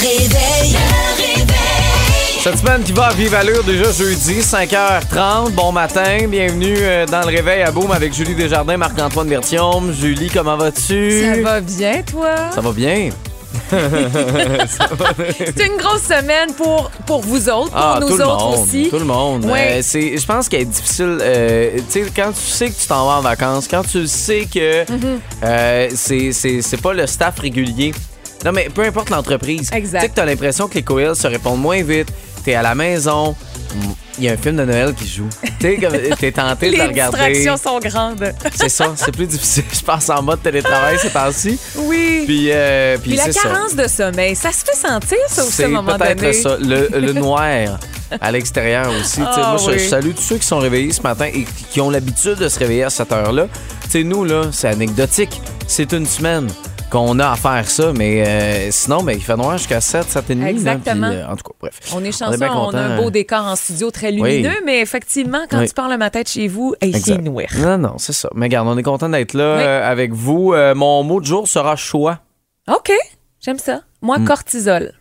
réveil. Le réveil. Cette semaine qui va à vive allure déjà jeudi, 5h30. Bon matin, bienvenue euh, dans le réveil à Boom avec Julie Desjardins, Marc-Antoine Bertium. Julie, comment vas-tu? Ça va bien, toi? Ça va bien. C'est une grosse semaine pour, pour vous autres, pour Ah, nous tout le autres monde, aussi. Tout le monde. Ouais. Euh, c'est, je pense qu'elle est difficile. euh, tu sais, quand tu sais que tu t'en vas en vacances, quand tu sais que Mm-hmm. euh, c'est, c'est, c'est pas le staff régulier. Non, mais peu importe l'entreprise. Exact. Tu sais que t'as l'impression que les courriels se répondent moins vite. T'es à la maison. Il y a un film de Noël qui joue. T'es tenté de Les le regarder. distractions sont grandes. C'est ça, c'est plus difficile. Je passe en mode télétravail ces temps-ci. Oui. Puis, euh, puis Puis la c'est ça. carence de sommeil, ça se fait sentir, ça aussi, à C'est un moment peut-être donné. ça. Le, le noir à l'extérieur aussi. Ah moi, je- oui. je salue tous ceux qui sont réveillés ce matin et qui- ont l'habitude de se réveiller à cette heure-là. Tu nous, là, c'est anecdotique. C'est une semaine qu'on a à faire ça, mais euh, sinon, ben, il fait noir jusqu'à 7, 7 et demi. là, Exactement. puis, euh, en tout cas, bref. On est On chanceux, est bien on, a un beau décor en studio très lumineux, mais effectivement, quand Oui. tu pars le matin de chez vous, hey, c'est noir. Non, non, c'est ça. Mais regarde, on est content d'être là Oui. euh, avec vous. Euh, mon mot de jour sera choix. OK, j'aime ça. Moi, Mm. cortisol.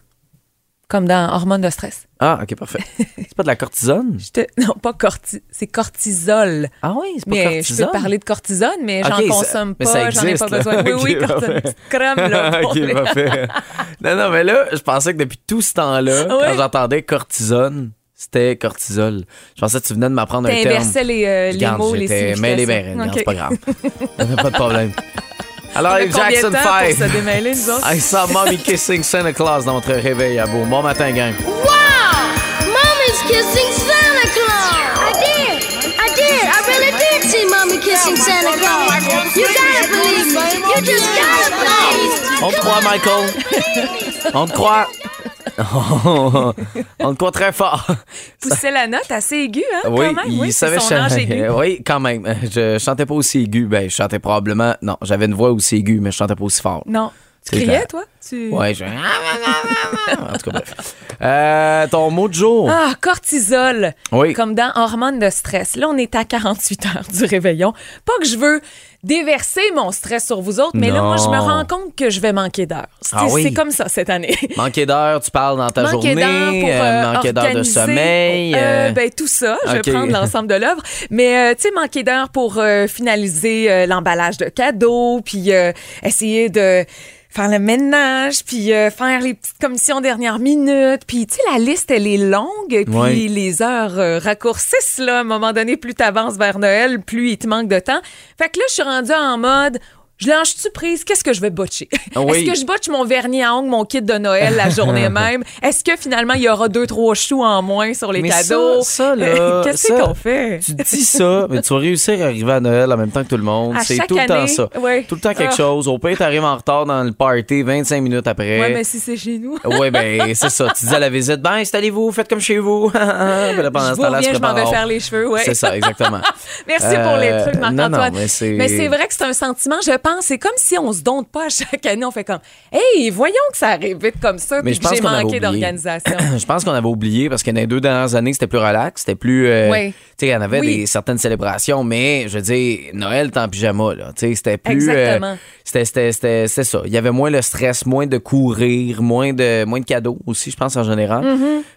Comme dans hormones de stress. Ah, OK, parfait. c'est pas de la cortisone? Je te- Non, pas corti... c'est cortisol. Ah oui, c'est pas Mais cortisone. je peux parler de cortisone, mais j'en consomme mais ça pas, j'en ai pas là. besoin. Oui, oui, Ok, cortisone, crème, là. ok, les- parfait. non, non, mais là, je pensais que depuis tout ce temps-là, Ouais. quand j'entendais cortisone, c'était cortisol. Je pensais que tu venais de m'apprendre un terme. T'inversais les, euh, les mots, les significations. ben, regarde, OK. c'est pas grave. pas de problème. Alors, On a Eve combien de Jackson temps pour 5. se démêler, nous autres? I saw mommy kissing Santa Claus dans notre réveil à beau. Bon matin, gang. Mommy's kissing Santa Claus! I did! I did! I really did see Mommy kissing Santa Claus! You gotta believe me! You just gotta believe! On te croit, Michael. On te croit. On te croit très fort? Poussait la note assez aiguë, hein, Oui, quand même. il oui, savait son aigu. Oui, quand même. Je chantais pas aussi aigu. Ben, je chantais probablement. Non, j'avais une voix aussi aiguë, mais je chantais pas aussi fort. Non. Tu criais, toi? Tu... Ouais, je. en tout cas, bref. Euh, ton mot de jour. Ah, cortisol. Oui. Comme dans hormones de stress. Là, on est à 48 heures du réveillon. Pas que je veux déverser mon stress sur vous autres, mais là, moi, je me rends compte que je vais manquer d'heures. C'est Ah oui. c'est comme ça cette année. Manquer d'heure, tu parles dans ta Manquer d'heures journée. pour euh, euh, manquer d'heure de sommeil. euh, ben, tout ça, je vais prendre l'ensemble de l'œuvre. Mais euh, tu sais, manquer d'heures pour finaliser l'emballage de cadeaux, puis euh, essayer de faire le ménage, puis euh, faire les petites commissions dernière minute. Puis tu sais, la liste, elle est longue, puis Ouais. les heures euh, raccourcissent. Là, à un moment donné, plus tu avances vers Noël, plus il te manque de temps. Fait que là, je suis rendue en mode... Je lâche-tu prise? Qu'est-ce que je vais botcher? Ah oui. Est-ce que je botche mon vernis à ongles, mon kit de Noël la journée même? Est-ce que finalement, il y aura deux, trois choux en moins sur les Mais cadeaux? ça, ça, là, Qu'est-ce ça, qu'on fait? Tu dis ça, mais tu vas réussir à arriver à Noël en même temps que tout le monde. À C'est tout le temps année, ça. ouais. Tout le temps quelque Ah. chose. Au pire, t'arrives en retard dans le party 25 minutes après. Ouais, mais si c'est chez nous. Oui, ben c'est ça. Tu dis à la visite, ben installez-vous, faites comme chez vous. Puis là, pendant je ce temps-là, je m'en vais faire les cheveux, ouais. C'est ça, exactement. Merci pour les Euh, trucs, Marc-Antoine. mais c'est- vrai que c'est un sentiment, je pense. C'est comme si on se donne pas à chaque année. On fait comme, hey, voyons que ça arrive vite comme ça, Mais je pense j'ai manqué d'organisation. Je pense qu'on avait oublié parce que dans les deux dernières années, c'était plus relax, c'était plus. euh, Oui. Tu sais, il y en avait Oui. des, certaines célébrations, mais je veux dire, Noël, t'es en pyjama, là. Tu sais, c'était plus. euh, Exactement. c'était, c'était, c'était, c'était ça. Il y avait moins le stress, moins de courir, moins de, moins de cadeaux aussi, je pense, en général.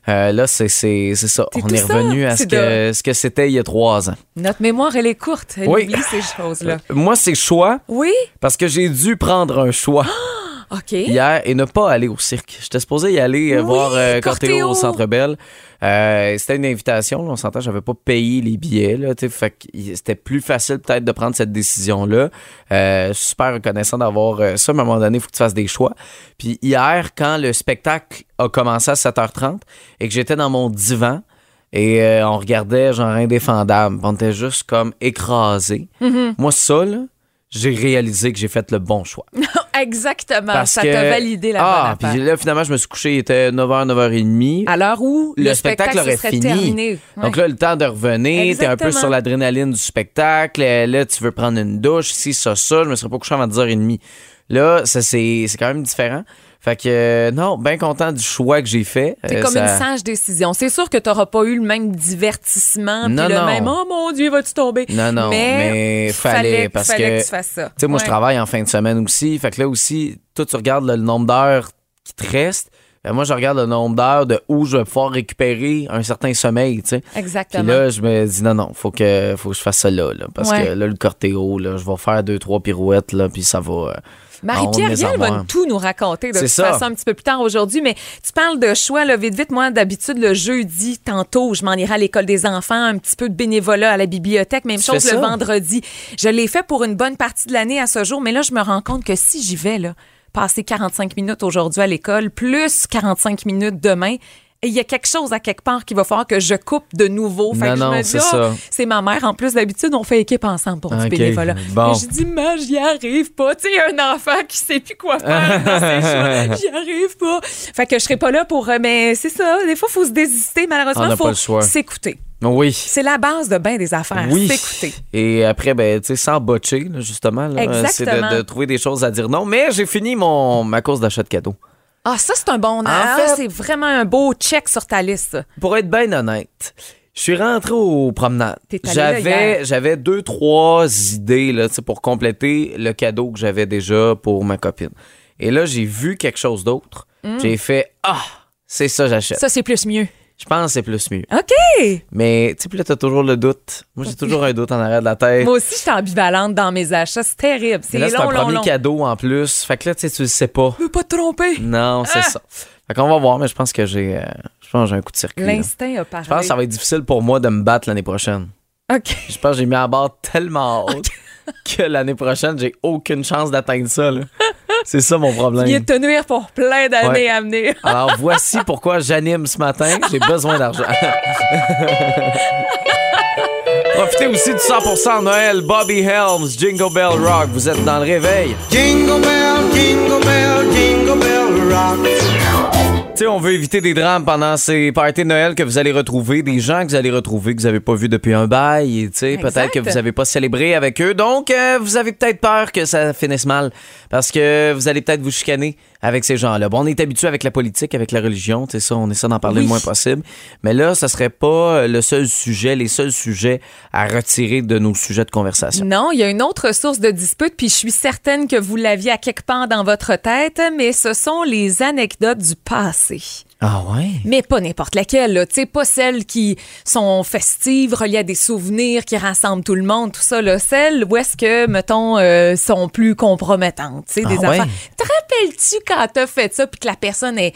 Euh, là, c'est, c'est, c'est ça. Mm-hmm. C'est On est ça. revenu à ce que, ce que c'était il y a trois ans. Notre mémoire, elle est courte. Elle Oui. oublie ces choses-là. Moi, c'est choix Oui? Parce que j'ai dû prendre un choix. Hier et ne pas aller au cirque. J'étais supposé y aller euh, Oui, voir euh, Cortéo. Cortéo au Centre Bell. Euh, c'était une invitation, là, on s'entend, j'avais pas payé les billets, là, fait c'était plus facile peut-être de prendre cette décision-là. Euh, super reconnaissant d'avoir ça, mais à un moment donné, il faut que tu fasses des choix. Puis hier, quand le spectacle a commencé à 7h30 et que j'étais dans mon divan, et on regardait genre indéfendable. On était juste comme écrasés. Mm-hmm. Moi, ça, là, j'ai réalisé que j'ai fait le bon choix. Exactement. Parce ça que- t'a validé la Ah, bonne puis affaire. là, finalement, je me suis couché, il était 9h, 9h30. À l'heure où le, spectacle, se aurait fini. terminé. Donc là, le temps de revenir, t'es un peu sur l'adrénaline du spectacle. euh, Là, tu veux prendre une douche, si ça, ça. Je me serais pas couché avant 10h30. Là, c'est quand même différent. Fait que, euh, non, bien content du choix que j'ai fait. C'est Euh, comme ça- une sage décision. C'est sûr que tu n'auras pas eu le même divertissement, puis Non, le non. même oh mon Dieu, vas-tu tomber? Non, non, mais fallait, parce fallait que- tu fasses ça. Tu sais, moi, je travaille en fin de semaine aussi. Fait que là aussi, toi, tu regardes le nombre d'heures qui te reste ben moi, je regarde le nombre d'heures de où je vais pouvoir récupérer un certain sommeil, tu sais. Puis Exactement. là, je me dis, non, non, faut que, faut que je fasse ça là, là, parce Ouais. que là, le cortéo, là, je vais faire deux, trois pirouettes, là, puis ça va... euh, Marie-Pierre Vielle va tout nous raconter de toute ça. façon un petit peu plus tard aujourd'hui. Mais tu parles de choix, là, vite, vite. Moi, d'habitude, le jeudi, tantôt, je m'en irai à l'école des enfants, un petit peu de bénévolat à la bibliothèque. Même Tu chose le vendredi. Je l'ai fait pour une bonne partie de l'année à ce jour. Mais là, je me rends compte que si j'y vais, là, passer 45 minutes aujourd'hui à l'école, plus 45 minutes demain, et il y a quelque chose à quelque part qu'il va falloir que je coupe de nouveau. Fait Non, que je non, me dis, c'est ça. c'est ma mère. En plus, d'habitude, on fait équipe ensemble pour du Ok, bénévolat. bon. Je dis, mais j'y arrive pas. Tu sais, un enfant qui sait plus quoi faire dans ses. J'y arrive pas. Fait que je serai pas là pour. euh, Mais c'est ça. Des fois, il faut se désister. Malheureusement, il faut s'écouter. Oui. C'est la base de bien des affaires. Oui. S'écouter. Et après, ben, tu sais, sans botcher, là, justement, là, c'est de, de trouver des choses à dire non. Mais j'ai fini mon, ma course d'achat de cadeaux. Ah, ça, c'est un bon. ah, fait- c'est vraiment un beau check sur ta liste. Pour être bien honnête, je suis rentré au promenade. T'es allé là hier. J'avais, j'avais deux, trois idées là, pour compléter le cadeau que j'avais déjà pour ma copine. Et là, j'ai vu quelque chose d'autre. J'ai fait Ah, c'est ça, j'achète. Ça, c'est plus mieux. Je pense que c'est plus mieux. OK. Mais tu sais, puis là, t'as toujours le doute. Moi, j'ai toujours un doute en arrière de la tête. Moi aussi, je suis ambivalente dans mes achats. C'est terrible. C'est là, c'est long, un long, premier long. cadeau en plus. Fait que là, tu sais, tu le sais pas. Je veux pas te tromper. Non, c'est Ah! ça. Fait qu'on va voir, mais je pense que j'ai, euh, je pense que j'ai un coup de circuit. L'instinct a parlé. Je pense que ça va être difficile pour moi de me battre l'année prochaine. OK. Je pense que j'ai mis à barre tellement haute que l'année prochaine, j'ai aucune chance d'atteindre ça. là. C'est ça mon Il problème. est de te nuire pour plein d'années Ouais. à venir. Alors voici pourquoi j'anime ce matin. J'ai besoin d'argent. Profitez aussi du 100% Noël, Bobby Helms, Jingle Bell Rock. Vous êtes dans le réveil. Jingle bell, jingle bell, jingle bell rock. Sais, on veut éviter des drames pendant ces parties de Noël que vous allez retrouver, des gens que vous allez retrouver que vous n'avez pas vus depuis un bail, et tu sais, peut-être que vous n'avez pas célébré avec eux. Donc, euh, vous avez peut-être peur que ça finisse mal parce que vous allez peut-être vous chicaner avec ces gens-là. Bon, on est habitué avec la politique, avec la religion, tu sais ça, on essaie d'en parler Oui. le moins possible. Mais là, ça serait pas le seul sujet, les seuls sujets à retirer de nos sujets de conversation. Non, il y a une autre source de dispute, puis je suis certaine que vous l'aviez à quelque part dans votre tête, mais ce sont les anecdotes du passé. Ah ouais? Mais pas n'importe laquelle, là. Tu sais, pas celles qui sont festives, reliées à des souvenirs, qui rassemblent tout le monde, tout ça, là. Celles où est-ce que, mettons, euh, sont plus compromettantes, tu sais, des Ah ouais? affaires. Te rappelles-tu quand t'as fait ça, puis que la personne est,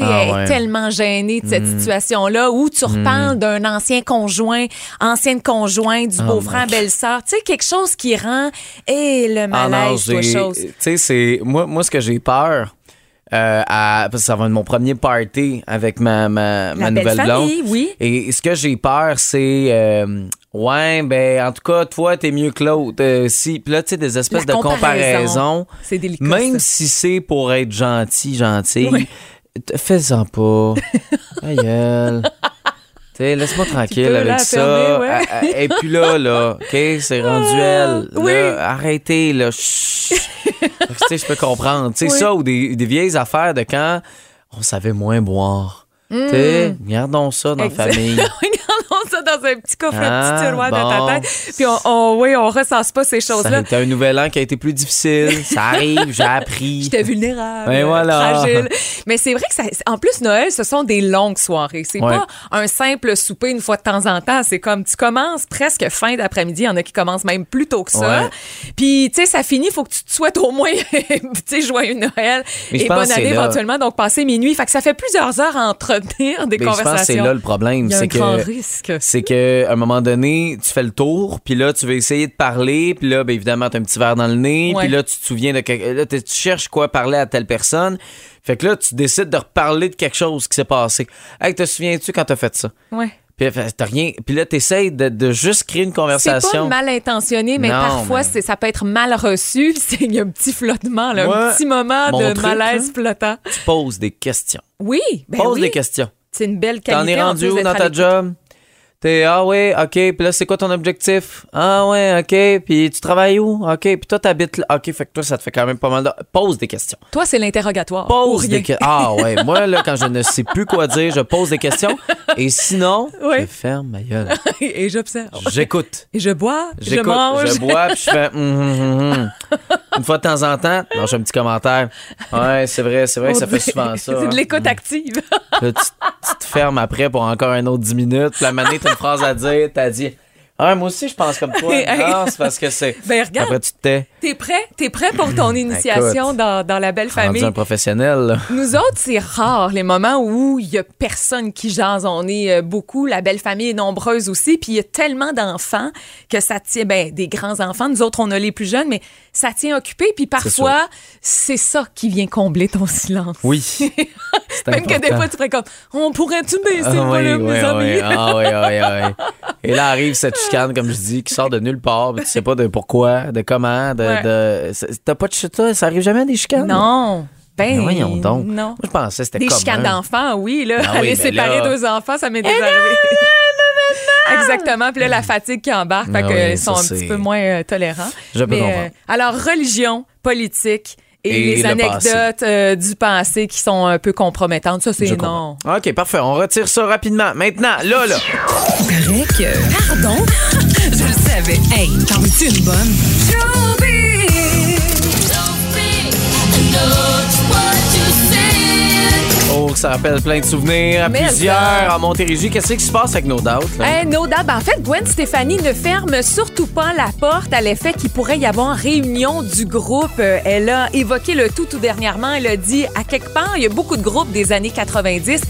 Ah est ouais. Tellement gênée de cette situation-là, où tu reparles d'un ancien conjoint, ancienne conjointe, du beau-frère, belle-sœur, tu sais, quelque chose qui rend, et le Ah non, malaise, j'ai- chose. Tu sais, c'est. Moi, moi, ce que j'ai peur. Euh, à- parce que ça va être mon premier party avec ma, ma, ma nouvelle blonde. oui. Et ce que j'ai peur, c'est. euh, ouais, ben, en tout cas, toi, t'es mieux que l'autre. Euh, si, puis là, tu sais, des espèces La de comparaison. comparaisons. C'est délicat, Même ça. si c'est pour être gentil, gentil, Oui. fais-en pas. Aïe. Laisse-moi tranquille avec ça. fermer, ouais. Ah, ah, Et puis là, là, OK, c'est rendu elle. oui. Là, arrêtez, là. Chut. tu sais, je peux comprendre. Tu sais, Oui. ça, ou des, des vieilles affaires de quand on savait moins boire. Tu sais, gardons ça dans la famille. Ça dans un petit coffret, un Ah, petit tiroir bon. de ta tête. Puis on, on- oui, on ressasse pas ces choses-là. été un nouvel an qui a été plus difficile. Ça arrive, j'ai appris. J'étais vulnérable, Ben voilà. fragile. Mais c'est vrai que ça, en plus Noël, ce sont des longues soirées. C'est Ouais. pas un simple souper une fois de temps en temps. C'est comme tu commences presque fin d'après-midi. Il y en a qui commencent même plus tôt que ça. Ouais. Puis tu sais, ça finit. Faut que tu te souhaites au moins, tu sais, joyeux Noël Mais et bonne année éventuellement. Donc passer minuit. Fait que ça fait plusieurs heures à entretenir des Mais je pense c'est conversations. là le problème. Il y a un C'est grand que risque. C'est que à un moment donné, tu fais le tour, puis là tu veux essayer de parler, puis là ben évidemment t'as un petit verre dans le nez, puis là tu te souviens de quelque... là tu cherches quoi parler à telle personne. Fait que là tu décides de reparler de quelque chose qui s'est passé. Hey, te souviens-tu quand t'as fait ça? Ouais. Puis fait, t'as rien, puis là t'essayes de, de juste créer une C'est pas conversation. mal intentionné, mais Non, parfois mais- ça peut être mal reçu. C'est il y a un petit flottement, là, un petit moment de truc, malaise flottant. Tu poses des questions. Oui, ben Pose oui. des questions. C'est une belle qualité. T'en es en rendu où dans ta job? T'es, ah ouais, ok, puis là, c'est quoi ton objectif? Ah ouais, ok, puis tu travailles où? Ok, puis toi, t'habites là. Ok, fait que toi, ça te fait quand même pas mal de... Pose des questions. Toi, c'est l'interrogatoire. Pose des questions. Ah ouais, moi, là, quand je ne sais plus quoi dire, je pose des questions Et sinon, je ferme ma gueule. Et j'observe. J'écoute. Et je bois, je J'écoute, mange. je bois, puis je fais. hum, hum, hum. Une fois de temps en temps, j'ai un petit commentaire. Ouais, c'est vrai, c'est vrai que ça fait souvent ça. C'est de hein. l'écoute active. Là, tu, te fermes après pour encore un autre 10 minutes. Puis la manée, t'as une phrase à dire, t'as dit. Ah, moi aussi, je pense comme toi. Non, c'est parce que c'est. Ben, regarde. Après, tu te tais. T'es prêt? T'es prêt pour ton initiation dans, dans la belle famille? un professionnel, là. Nous autres, c'est rare les moments où il y a personne qui jase. On est euh, beaucoup, la belle famille est nombreuse aussi, puis il y a tellement d'enfants que ça tient, ben, des grands enfants. Nous autres, on a les plus jeunes, mais ça tient occupé, puis parfois, c'est ça qui vient combler ton silence. Oui. Même que des important. fois, tu ferais comme, on pourrait-tu baisser Ah le oui, volume, oui, mes amis? oui. Ah oui, oui, oui. Et là arrive cette chicane, comme je dis, qui sort de nulle part. mais Tu sais pas de pourquoi, de comment, de. Ouais. de- c'est- T'as pas de chita, ça arrive jamais des chicanes? Non. Ben, Mais voyons donc. non. Moi, je pensais que c'était Des commun. chicanes d'enfants, oui, là. Ah oui, Aller séparer là- deux enfants, ça m'est déjà arrivé. Exactement. Puis là, la fatigue qui embarque, fait Ah qu'ils oui, sont un petit peu moins euh, tolérants. Je peux Mais, comprendre. alors, religion, politique et, Et les le anecdotes euh, du passé qui sont un peu compromettantes, ça, c'est non. OK, parfait. On retire ça rapidement. Maintenant, là, là. Pardon? Je le savais. Hey, t'en veux-tu une bonne? Ça rappelle plein de souvenirs à Mais plusieurs ça. en Montérégie. Qu'est-ce qui se passe avec nos doutes? là? Hey, no doubt. Ben, en fait, Gwen Stéphanie ne ferme surtout pas la porte à l'effet qu'il pourrait y avoir réunion du groupe. Euh, Elle a évoqué le tout tout dernièrement. Elle a dit, à quelque part, il y a beaucoup de groupes des années 90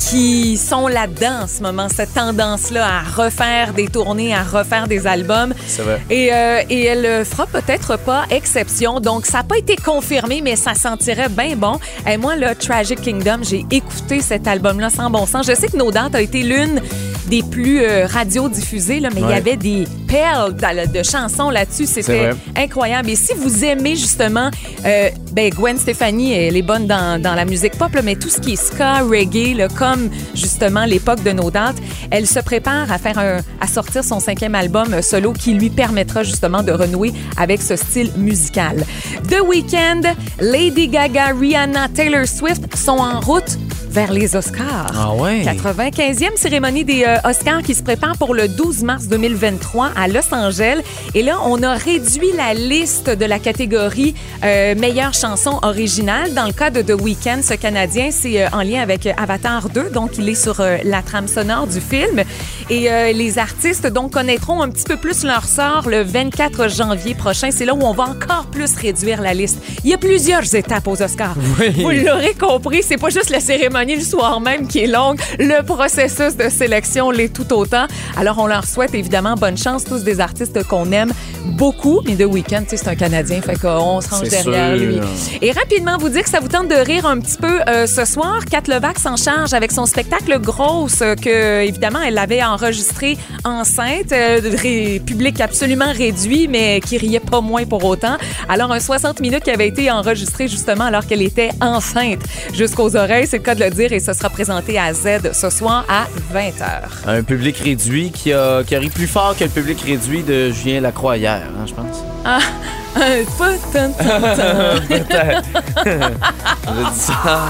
qui sont là-dedans en ce moment, cette tendance-là à refaire des tournées, à refaire des albums. C'est vrai. Et, euh, et elle fera peut-être pas exception. Donc, ça n'a pas été confirmé, mais ça sentirait bien bon. Et moi, le Tragic Kingdom, j'ai écouté cet album-là sans bon sens. Je sais que No Doubt a été l'une des plus euh, radiodiffusées, là, mais il y avait des perles de, de chansons là-dessus. C'était incroyable. Et si vous aimez justement, euh, ben Gwen Stefani, elle est bonne dans, dans la musique pop, là, mais tout ce qui est ska, reggae, là, comme justement l'époque de No Doubt, elle se prépare à faire un, à sortir son cinquième album euh, solo qui lui permettra justement de renouer avec ce style musical. The Weeknd, Lady Gaga, Rihanna, Taylor Swift sont en route vers les Oscars. Ah ouais? 95e cérémonie des euh, Oscars qui se prépare pour le 12 mars 2023 à Los Angeles. Et là, on a réduit la liste de la catégorie euh, meilleure chanson originale. Dans le cas de The Weeknd, ce Canadien, c'est euh, en lien avec Avatar 2, donc il est sur la trame sonore du film. Et les artistes donc connaîtront un petit peu plus leur sort le 24 janvier prochain. C'est là où on va encore plus réduire la liste. Il y a plusieurs étapes aux Oscars. Vous l'aurez compris, c'est pas juste la cérémonie le soir même qui est longue. Le processus de sélection l'est tout autant. Alors, on leur souhaite évidemment bonne chance, tous des artistes qu'on aime beaucoup. Mais The Weeknd, tu sais, c'est un Canadien, fait qu'on se range derrière sûr. lui. Et rapidement, vous dire que ça vous tente de rire un petit peu euh, ce soir. Kat Levac s'en charge avec son spectacle Grosse, euh, que évidemment, elle avait enregistré enceinte, euh, public absolument réduit, mais qui riait pas moins pour autant. Alors, un 60 minutes qui avait été enregistré justement alors qu'elle était enceinte jusqu'aux oreilles, c'est le cas de le dire, et ce sera présenté à Z ce soir à 20h. Un public réduit qui a, qui a ri plus fort que le public réduit de Julien Lacroix hier, hein, je pense. Ah, un pas tant. Peut-être. Ça.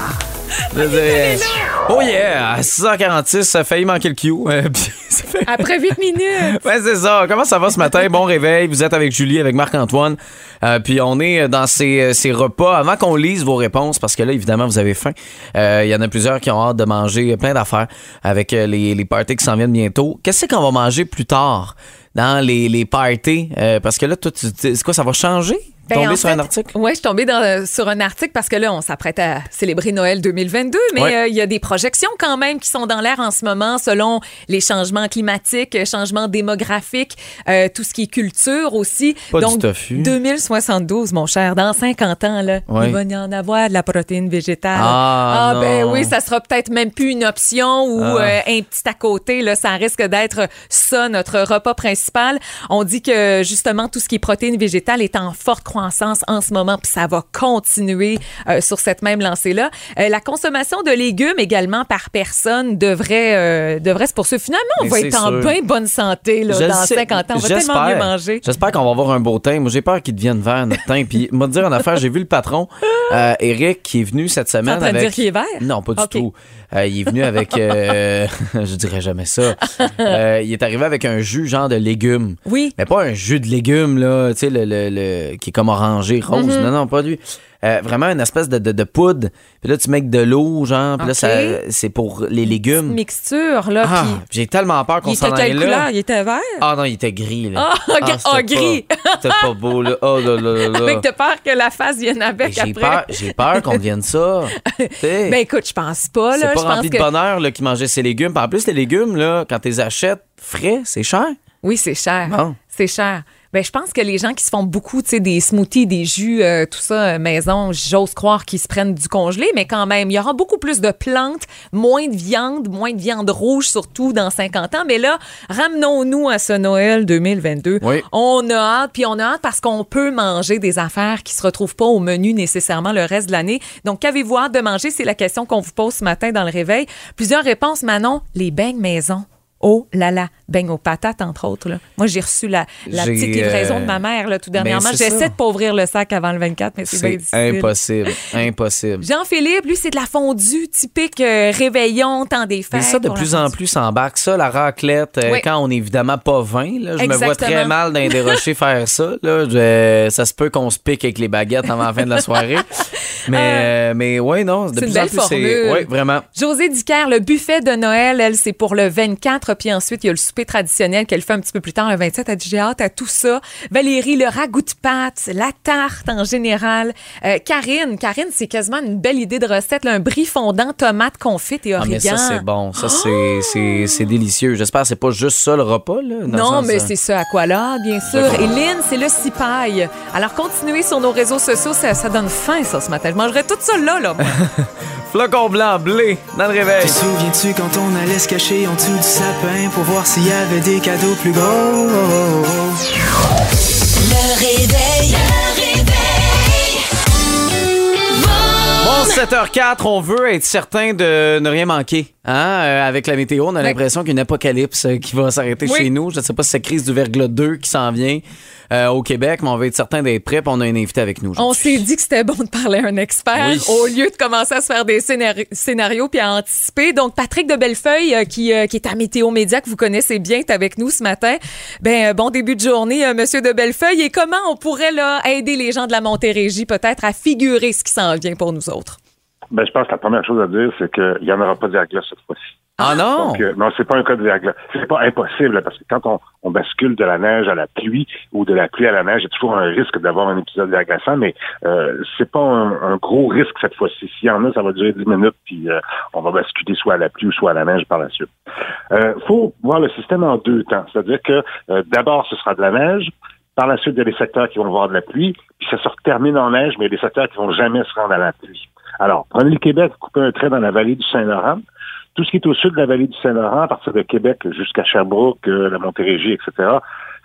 Oh yeah! À 6h46, ça a failli manquer le cue. Euh, puis ça fait- Après 8 minutes. Ouais, c'est ça. Comment ça va ce matin? Bon réveil. Vous êtes avec Julie, avec Marc-Antoine. Euh, puis on est dans ces, ces repas. Avant qu'on lise vos réponses, parce que là, évidemment, vous avez faim. Euh, Il y en a plusieurs qui ont hâte de manger plein d'affaires avec euh, les, les parties qui s'en viennent bientôt. Qu'est-ce qu'on va manger plus tard? Dans les, les parties? Euh, parce que là, toi, tu- c'est quoi, ça va changer? Ben, Tomber en sur fait, un article? Oui, je suis tombée dans- sur un article parce que là, on s'apprête à célébrer Noël 2022, mais Ouais. euh, il y a des projections quand même qui sont dans l'air en ce moment selon les changements climatiques, changements démographiques, euh, tout ce qui est culture aussi. Pas du Donc, tofu. 2072, mon cher, dans 50 ans, là, Ouais. il va y en avoir de la protéine végétale. Ah, ben non. oui, ça sera peut-être même plus une option ou Ah. euh, un petit à côté. Là, ça risque d'être ça, notre repas principal. On dit que justement, tout ce qui est protéines végétales est en forte croissance en ce moment, puis ça va continuer euh, sur cette même lancée-là. Euh, la consommation de légumes également par personne devrait, euh, devrait se poursuivre. Finalement, on Mais va être en bien bonne santé là, dans sais. 50 ans. On va tellement J'espère. mieux manger. J'espère qu'on va avoir un beau teint. Moi, j'ai peur qu'il devienne vert, notre teint. Puis, moi, dire en affaire, j'ai vu le patron, Eric, qui est venu cette T'es en semaine train de avec... dire qu'il est vert? Non, pas du tout. Il est venu avec... je dirais jamais ça. Il est arrivé avec un jus genre de légumes. Oui. Mais pas un jus de légumes, là, tu sais, le, le- le- qui est comme orangé, rose. Mm-hmm. Non, non, pas lui. Euh, vraiment une espèce de, de, de poudre. Puis là, tu mets de l'eau, genre. Puis là, Ok. ça, c'est pour les légumes. Mixture, là. Ah, j'ai tellement peur qu'on il s'en était aille là. couleur? Il était vert? Ah non, il était gris, là. Ah, gris- ah, c'était gris. pas- C'était pas beau, là. Oh là là là là. Avec t'as peur que la face vienne avec J'ai après? peur, j'ai peur qu'on devienne ça. Ben écoute, je pense pas. c'est Là. pas je pense rempli que... de bonheur là, qui mangeait ses légumes. Puis en plus, les légumes, là, quand tu les achètes frais, c'est cher. Oui, c'est cher. Bon. C'est cher. Ben, je pense que les gens qui se font beaucoup, tu sais, des smoothies, des jus, euh, tout ça, euh, maison, j'ose croire qu'ils se prennent du congelé, mais quand même, il y aura beaucoup plus de plantes, moins de viande, moins de viande rouge, surtout dans 50 ans. Mais là, ramenons-nous à ce Noël 2022. Oui. On a hâte, puis on a hâte parce qu'on peut manger des affaires qui se retrouvent pas au menu nécessairement le reste de l'année. Donc, qu'avez-vous hâte de manger? C'est la question qu'on vous pose ce matin dans le réveil. Plusieurs réponses, Manon. Les beignes maison. Oh là là, beignes aux patates, entre autres. là. Moi, j'ai reçu la, la petite livraison euh, de ma mère là, tout ben, dernièrement. J'essaie de pas ouvrir le sac avant le 24, mais c'est bien C'est difficile. impossible. Impossible. Jean-Philippe, lui, c'est de la fondue typique euh, réveillon, temps des fêtes. Mais ça, de plus en plus, s'embarque ça, la raclette, euh, Oui. quand on est évidemment pas 20. Là, je me vois très mal dans des rochers faire ça. Là, Je- ça se peut qu'on se pique avec les baguettes avant la fin de la soirée. Mais, euh, mais ouais, non, de une plus en plus, c'est. Oui, vraiment. José Dicker, le buffet de Noël, elle, c'est pour le 24. Puis ensuite, il y a le souper traditionnel qu'elle fait un petit peu plus tard, le 27. Elle dit, j'ai hâte à tout ça. Valérie, le ragoût de pâtes, la tarte en général. Euh, Karine, Karine, c'est quasiment une belle idée de recette. là, un brie fondant, tomate confite et Ah, origan. mais ça, c'est bon. Ça, c'est, c'est, c'est délicieux. J'espère que c'est pas juste ça le repas. Là, dans Non, sens, mais euh, c'est ça, Aqualade, bien sûr. Et Lynn, c'est le cipaille. Alors, continuez sur nos réseaux sociaux, ça, ça donne faim, ça, ce matin. Je mangerai tout ça là, là. Flocon blanc, blé, dans le réveil. Te souviens-tu quand on allait se cacher en dessous du sapin pour voir s'il y avait des cadeaux plus gros? Le réveil. Le réveil. Bon, 7h04, on veut être certain de ne rien manquer. Hein? Euh, avec la météo, on a l'impression qu'il y a une apocalypse euh, qui va s'arrêter Oui. chez nous. Je ne sais pas si c'est la crise du verglas 2 qui s'en vient euh, au Québec, mais on veut être certain d'être prêt. puis on a un invité avec nous. On s'est dit que c'était bon de parler à un expert Oui. au lieu de commencer à se faire des scénari- scénarios puis à anticiper. Donc, Patrick de Bellefeuille, qui, qui est à Météo Média, que vous connaissez bien, est avec nous ce matin. Ben, bon début de journée, Monsieur de Bellefeuille. Et comment on pourrait là, aider les gens de la Montérégie peut-être à figurer ce qui s'en vient pour nous autres? Ben, je pense que la première chose à dire, c'est qu'il n'y en aura pas de verglas cette fois-ci. Ah non? Donc, euh, non, c'est pas un cas de verglas. C'est pas impossible, parce que quand on, on bascule de la neige à la pluie ou de la pluie à la neige, il y a toujours un risque d'avoir un épisode verglaçant, mais euh, c'est pas un, un gros risque cette fois-ci. S'il y en a, ça va durer 10 minutes, puis euh, on va basculer soit à la pluie ou soit à la neige par la suite. Euh, faut voir le système en deux temps. C'est-à-dire que euh, d'abord, ce sera de la neige. Par la suite, il y a des secteurs qui vont avoir de la pluie, puis ça se termine en neige, mais il y a des secteurs qui vont jamais se rendre à la pluie. Alors, prenez le Québec, coupez un trait dans la vallée du Saint-Laurent. Tout ce qui est au sud de la vallée du Saint-Laurent, à partir de Québec jusqu'à Sherbrooke, euh, la Montérégie, etc.,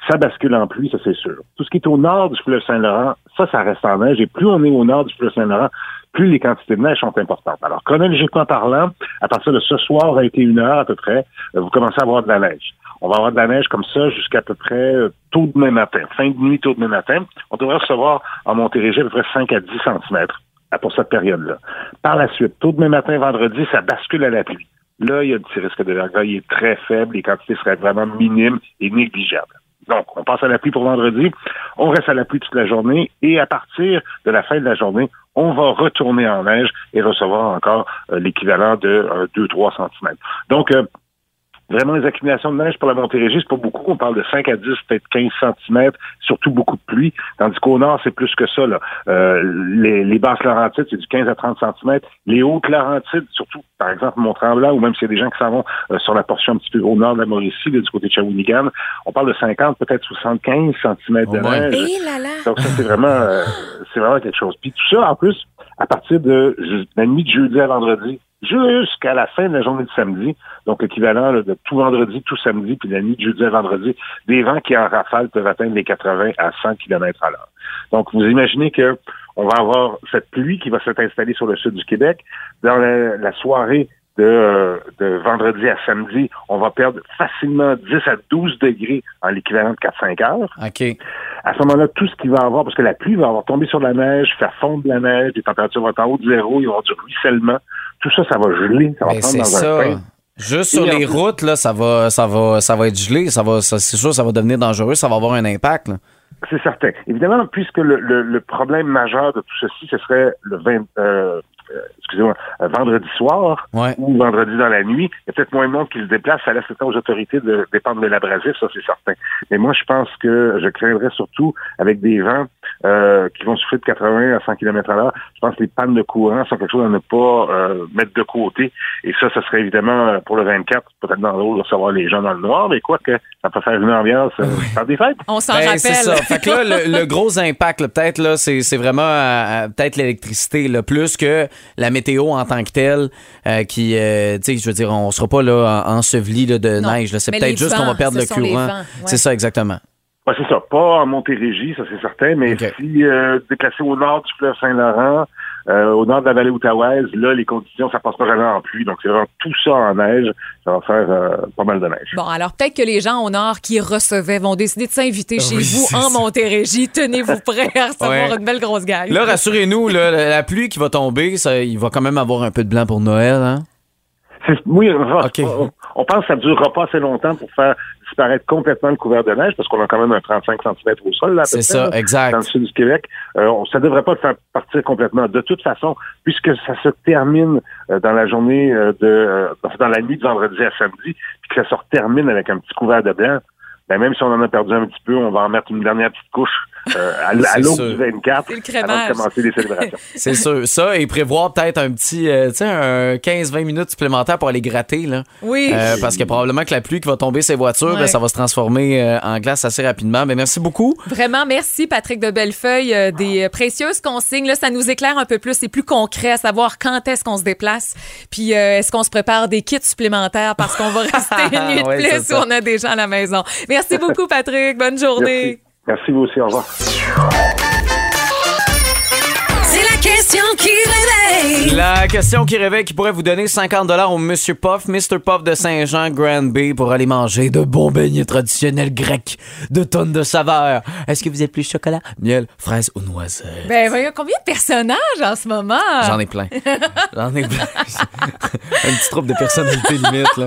ça bascule en pluie, ça c'est sûr. Tout ce qui est au nord du fleuve Saint-Laurent, ça, ça reste en neige. Et plus on est au nord du fleuve Saint-Laurent, plus les quantités de neige sont importantes. Alors, chronologiquement parlant, à partir de ce soir, à été une heure à peu près, euh, vous commencez à avoir de la neige. On va avoir de la neige comme ça jusqu'à peu près euh, tôt demain matin. Fin de nuit, tôt demain matin. On devrait recevoir en Montérégie à peu près 5 à 10 centimètres à- pour cette période-là. Par la suite, tôt demain matin, vendredi, ça bascule à la pluie. Là, il y a un petit risque de verglas. Il est très faible. Les quantités seraient vraiment minimes et négligeables. Donc, on passe à la pluie pour vendredi. On reste à la pluie toute la journée. Et à partir de la fin de la journée, on va retourner en neige et recevoir encore euh, l'équivalent de 2-3 centimètres. Donc, euh, Vraiment, les accumulations de neige pour la Montérégie, c'est pas beaucoup. On parle de 5 à 10, peut-être 15 centimètres, surtout beaucoup de pluie. Tandis qu'au nord, c'est plus que ça. Là. Euh, les, les basses Laurentides, c'est du 15 à 30 centimètres. Les hautes Laurentides, surtout, par exemple, Mont-Tremblant, ou même s'il y a des gens qui s'en vont euh, sur la portion un petit peu au nord de la Mauricie, là, du côté de Shawinigan, on parle de 50, peut-être 75 centimètres de moins. neige. Et là là! Donc ça, c'est vraiment, euh, c'est vraiment quelque chose. Puis tout ça, en plus, à partir de la nuit de jeudi à vendredi jusqu'à la fin de la journée de samedi, donc l'équivalent de tout vendredi, tout samedi, puis la nuit de jeudi à vendredi, des vents qui en rafale peuvent atteindre les 80 à 100 km à l'heure. Donc, vous imaginez que on va avoir cette pluie qui va s'être installée sur le sud du Québec. Dans la, la soirée de, euh, de vendredi à samedi, on va perdre facilement 10 à 12 degrés en l'équivalent de 4-5 heures. OK. À ce moment-là, tout ce qui va avoir, parce que la pluie va avoir tombé sur la neige, faire fondre la neige, les températures vont être en haut de zéro, il va y avoir du ruissellement. Tout ça, ça va geler, ça va Ben, prendre c'est dans ça. un pain. Juste sur Et les plus- routes, là, ça va, ça va, ça va être gelé. Ça va, ça- c'est sûr, ça va devenir dangereux. Ça va avoir un impact. là. C'est certain. Évidemment, puisque le, le- le problème majeur de tout ceci, ce serait le 20, euh, euh, excusez-moi, euh, vendredi soir Ouais. ou vendredi dans la nuit. Il y a peut-être moins de monde qui se déplace. Ça laisse le temps aux autorités de dépendre de l'abrasif, ça c'est certain. Mais moi, je pense que je craindrais surtout avec des vents euh, qui vont souffler de 80 à 100 km à l'heure. Je pense que les pannes de courant sont quelque chose à ne pas euh, mettre de côté. Et ça, ce serait évidemment euh, pour le 24, peut-être dans l'autre, de recevoir les gens dans le noir, mais quoi que ça peut faire une ambiance euh, faire des fêtes. On s'en Ben, rappelle. c'est ça. Fait que là, le, le gros impact, là, peut-être, là, c'est, c'est vraiment euh, euh, peut-être l'électricité, là, plus que la météo en tant que telle, euh, qui, euh, tu sais, je veux dire, on sera pas là en- enseveli là, de Non. neige. C'est peut-être juste qu'on va perdre ce le courant. ouais. C'est ça, exactement. Ouais, c'est ça. Pas en Montérégie, ça c'est certain, mais Ok. si euh, déplacé au nord du fleuve Saint-Laurent, euh, au nord de la vallée outaouaise, là, les conditions, ça passe pas jamais en pluie. Donc, c'est vraiment tout ça en neige. Ça va faire euh, pas mal de neige. Bon, alors peut-être que les gens au Nord qui recevaient vont décider de s'inviter chez Oui, vous en ça. Montérégie. Tenez-vous prêts à recevoir Ouais. une belle grosse gagne. Là, rassurez-nous, là, la, pluie qui va tomber, ça, il va quand même avoir un peu de blanc pour Noël. Hein? Oui, on, Ok. on- on pense que ça ne durera pas assez longtemps pour faire disparaître complètement le couvert de neige, parce qu'on a quand même un 35 cm au sol, là, C'est ça, là, exact. dans le sud du Québec. Euh, ça ne devrait pas le faire partir complètement. De toute façon, puisque ça se termine euh, dans la journée euh, de, euh, dans la nuit de vendredi à samedi, puis que ça se termine avec un petit couvert de blanc, ben même si on en a perdu un petit peu, on va en mettre une dernière petite couche euh, à, l'aube du 24 C'est le avant de commencer les célébrations. C'est sûr. Ça, et prévoir peut-être un petit, euh, tu sais, un 15-20 minutes supplémentaires pour aller gratter, là. Oui. Euh, parce que probablement que la pluie qui va tomber ces voitures, Ouais. ben, ça va se transformer euh, en glace assez rapidement. Ben, merci beaucoup. Vraiment, merci Patrick de Bellefeuille. euh, des euh, précieuses consignes. Là, ça nous éclaire un peu plus. C'est plus concret à savoir quand est-ce qu'on se déplace. Puis euh, est-ce qu'on se prépare des kits supplémentaires parce qu'on va rester une nuit de Ouais, plus ou on a des gens à la maison. Merci beaucoup Patrick. Bonne journée. Merci. Merci vous aussi. Au revoir. Question qui réveille. La question qui réveille qui pourrait vous donner 50 au Monsieur Puff, Mr. Puff de Saint-Jean, Grand Bay, pour aller manger de bons beignets traditionnels grecs de tonnes de saveurs. Est-ce que vous êtes plus chocolat, miel, fraise ou noisettes? Ben voyons combien de personnages en ce moment? J'en ai plein. J'en ai plein. Un petit troupe de personnalité limite, là.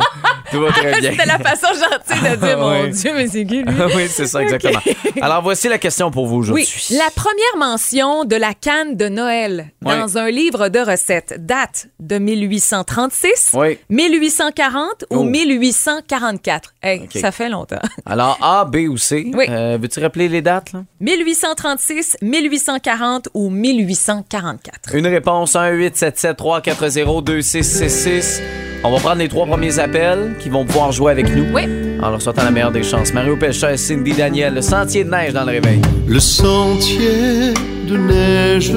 Tout va très bien. C'était la façon gentille de dire mon Ouais. Dieu mais c'est qui lui? oui, c'est ça, exactement. Alors, voici la question pour vous aujourd'hui. Oui, la première mention de la canne de Noël Dans un livre de recettes date de 1836, Oui. 1840 ou Oh. 1844. Hey, OK. Ça fait longtemps. Alors, A, B ou C? Oui. Euh, Veux-tu rappeler les dates, là? 1836, 1840 ou 1844. Une réponse 1 877 340 2666. On va prendre les trois premiers appels qui vont pouvoir jouer avec nous. Oui. Alors, souhaitant la meilleure des chances. Mario Pelcha, Cindy Daniel, le sentier de neige dans le réveil. Le sentier de neige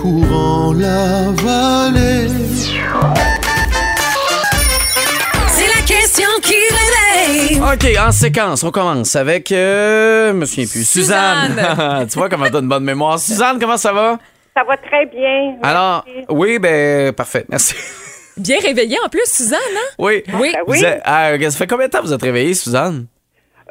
courant la vallée. C'est la question qui réveille. OK, en séquence, on commence avec. Euh, je me souviens plus. Suzanne. Suzanne. tu vois comment t'as une bonne mémoire. Suzanne, comment ça va? Ça va très bien. Alors, oui, ben, parfait. Merci. Bien réveillée en plus, Suzanne, hein? Oui. Oui. Ben Vous oui. êtes- ah, ça fait combien de temps que vous êtes réveillée, Suzanne?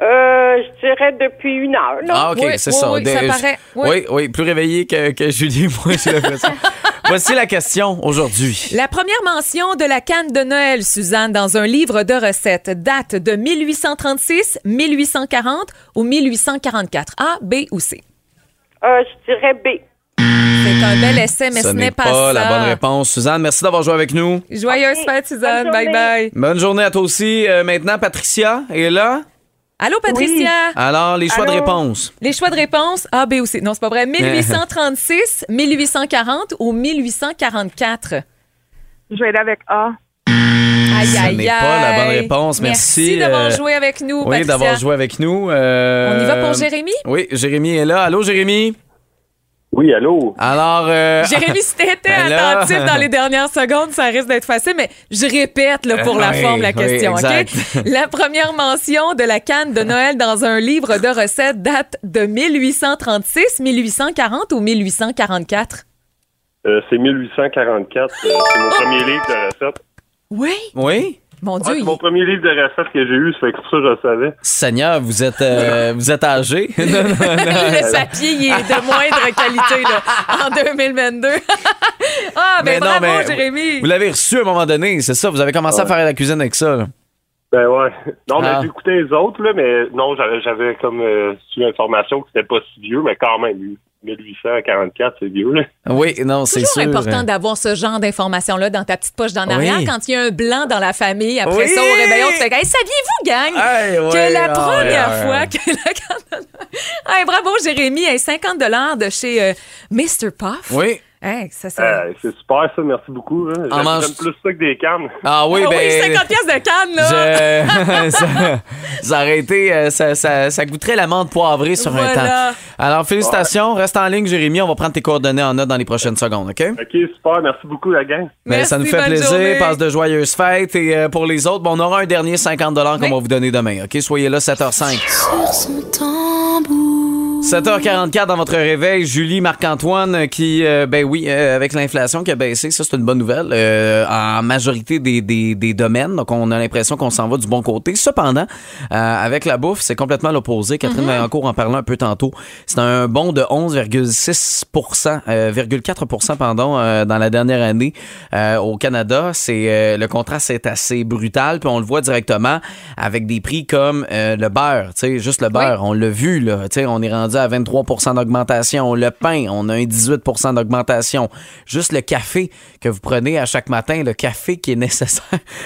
Euh, je dirais depuis une heure. Là. Ah, OK, Oui, c'est oui, ça. oui, ça paraît. Oui. Oui, oui, plus réveillée que, que Julie, moi, j'ai l'impression. Voici la question aujourd'hui. La première mention de la canne de Noël, Suzanne, dans un livre de recettes date de 1836, 1840 ou 1844. A, B ou C? Euh, je dirais B. C'est un bel essai, mais ce, Ce n'est pas, pas ça. la bonne réponse. Suzanne, merci d'avoir joué avec nous. Joyeuse fête, Suzanne. Bonne Bye journée. bye. Bonne journée à toi aussi. Euh, maintenant, Patricia est là. Allô, Patricia? Alors, les choix de réponse. Les choix de réponse, A, B ou C. Non, c'est pas vrai. 1836, 1840 ou 1844? Je vais aller avec A. Aïe, Ce aïe, n'est pas la bonne réponse. Merci, d'avoir euh, joué avec nous, Oui, d'avoir joué avec nous. Euh, On y va pour Jérémy? Oui, Jérémy est là. Allô, Jérémy? Oui, allô? Alors, euh, Jérémy, si t'étais Ben là- attentif dans les dernières secondes, ça risque d'être facile, mais je répète là, pour la Oui, forme la oui, question. OK? La première mention de la canne de Noël dans un livre de recettes date de 1836, 1840 ou 1844? Euh, c'est 1844. euh, c'est mon premier livre de recettes. Oui? oui? Mon Ouais, Dieu, c'est il- mon premier livre de recettes que j'ai eu, ça fait que pour ça je le savais. Seigneur, vous êtes, euh, vous êtes âgé? Non, non, non. le papier il est de moindre qualité là, en 2022. ah, ben Mais non, bravo, mais Jérémy. Vous l'avez reçu à un moment donné, c'est ça? Vous avez commencé à faire la cuisine avec ça, là. Ben ouais. Non, mais Ah. j'ai écouté les autres, là, mais non, j'avais, j'avais comme euh, su l'information que c'était pas si vieux, mais quand même, 1844, c'est vieux, là. Oui, non, c'est toujours sûr. important hein. d'avoir ce genre d'informations-là dans ta petite poche d'en arrière. Oui. Quand il y a un blanc dans la famille, après Oui. ça, au réveillon, tu fais hey, Saviez-vous, gang, Hey, ouais, que la première fois que la hey, Bravo, Jérémy. Hey, 50 de chez euh, Mr. Puff. Oui. Hey. Euh, c'est super, ça, merci beaucoup. Hein. J'aime, mange- plus ça que des cannes. Ah oui, Ah ben. oui, 50 pièces de canne, là. Je... ça, ça aurait été. euh, Ça, ça, ça goûterait l'amande poivrée sur un temps. Alors, félicitations. Reste en ligne, Jérémy. On va prendre tes coordonnées en note dans les prochaines secondes, OK? OK, super, merci beaucoup, la gang. Ben, ça nous fait plaisir. journée. Passe de joyeuses fêtes. Et euh, pour les autres, bon, on aura un dernier 50 qu'on va vous donner demain. OK? Soyez là, 7h05. 7h44 dans votre réveil, Julie, Marc-Antoine, euh, qui, euh, ben oui, euh, avec l'inflation qui a baissé, ça c'est une bonne nouvelle, euh, en majorité des, des, des domaines, donc on a l'impression qu'on s'en va du bon côté. Cependant, avec la bouffe, c'est complètement l'opposé. Catherine Vaillancourt en parlait un peu tantôt. C'est un bond de 11,6% euh, 0,4% pardon, dans la dernière année au Canada. C'est le contraste est assez brutal, puis on le voit directement avec des prix comme le beurre, tu sais, juste le beurre, on l'a vu là, tu sais, on est rendu à 23% d'augmentation, le pain, on a un 18% d'augmentation, juste le café que vous prenez à chaque matin, le café qui est nécessaire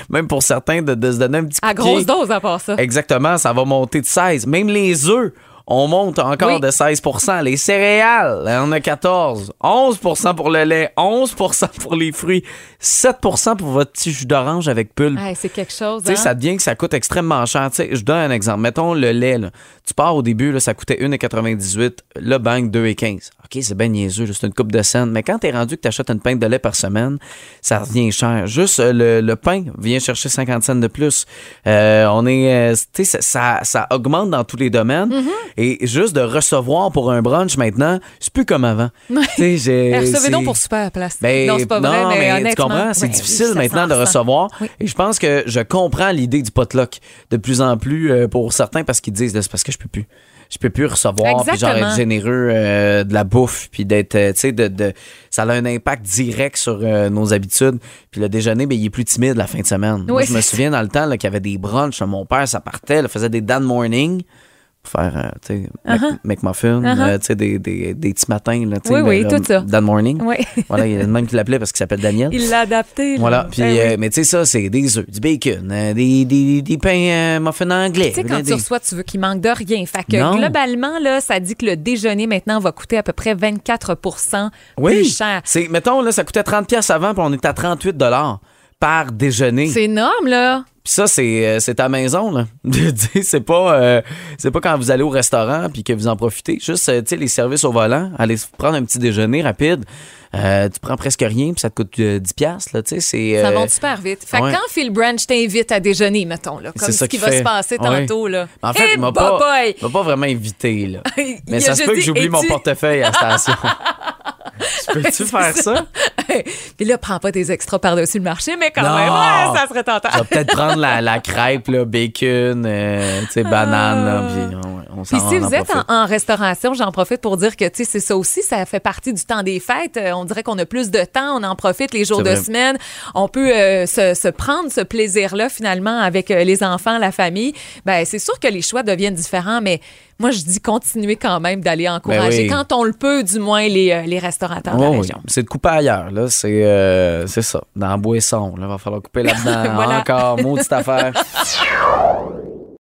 même pour certains de, de se donner un petit À coup de pied. grosse dose à part ça. Exactement, ça va monter de 16. Même les œufs, on monte encore Oui. de 16% Les céréales, on a 14. 11% pour le lait, 11% pour les fruits, 7% pour votre petit jus d'orange avec pulpe. Hey, c'est quelque chose. Tu sais, hein? ça devient que ça coûte extrêmement cher. Je donne un exemple. Mettons le lait. Là. Tu pars au début, là, ça coûtait 1,98. Le bang, 2,15. OK, c'est bien niaiseux. C'est une coupe de scène. Mais quand t'es rendu que tu achètes une pinte de lait par semaine, ça revient cher. Juste euh, le, le pain vient chercher 50 cents de plus. Euh, on est, euh, tu sais, ça, ça, augmente dans tous les domaines. Et juste de recevoir pour un brunch maintenant, c'est plus comme avant. Tu Eh, recevez donc pour super à place. ben, non, c'est pas vrai, non, mais, tu honnêtement. comprends, c'est ouais, difficile ça maintenant de recevoir. Oui. Et je pense que je comprends l'idée du potluck de plus en plus pour certains parce qu'ils disent, c'est parce que je peux plus. Je peux plus recevoir, puis genre être généreux euh, de la bouffe, puis d'être, euh, tu sais, de, de- ça a un impact direct sur euh, nos habitudes. Puis le déjeuner, ben, il est plus timide la fin de semaine. Moi, je me souviens dans le temps qu'il y avait des brunchs. Mon père, ça partait, là, faisait des Dan morning faire, euh, tu sais, Mac- Uh-huh. McMuffin, Uh-huh. euh, tu sais, des, des, des petits matins, là, tu sais, Oui, oui, tout ça. Dan morning. Oui. Voilà, il y a le même qui l'appelait parce qu'il s'appelle Daniel. Il l'a adapté. là. Voilà, puis Ben oui. euh, mais tu sais ça c'est des œufs, du bacon, des, des, des pains muffins anglais. Tu sais, quand tu reçois, tu veux qu'il manque de rien. Fait que Non. globalement, là, ça dit que le déjeuner maintenant va coûter à peu près 24 oui, plus cher. C'est mettons là ça coûtait 30 pièces avant puis on est à 38 dollars par déjeuner. C'est énorme, là. Puis ça c'est euh, c'est ta maison là. C'est pas euh, c'est pas quand vous allez au restaurant puis que vous en profitez, juste euh, tu sais les services au volant, aller se prendre un petit déjeuner rapide. Euh, tu prends presque rien puis ça te coûte euh, 10 pièces là, tu sais, c'est Ça euh, monte super vite. Fait que ouais. quand Phil Branch t'invite à déjeuner, mettons, là, comme ce qui va fait. se passer Ouais. tantôt, là. En fait, il m'a pas, m'a pas vraiment invité là. Mais ça se peut que j'oublie mon portefeuille à la station. Peux-tu faire ça? Puis là, prends pas tes extras par-dessus le marché, mais quand Non. même, ouais, ça serait tentant. Je vais peut-être prendre la, la crêpe, là, bacon, euh, tu sais, banane, là, puis on, on s'en Puis si en vous êtes en, restauration, j'en profite pour dire que tu sais, c'est ça aussi, ça fait partie du temps des fêtes. Euh, on dirait qu'on a plus de temps, on en profite les jours de semaine. On peut euh, se, se prendre ce plaisir-là finalement avec euh, les enfants, la famille. Ben c'est sûr que les choix deviennent différents, mais moi je dis continuer quand même d'aller encourager Ben oui. quand on le peut, du moins les, euh, les restaurateurs de la Oh, région. C'est de couper ailleurs, là. C'est euh, c'est ça. Dans la boisson, là. Va falloir couper là-dedans. Voilà. Encore, maudite affaire.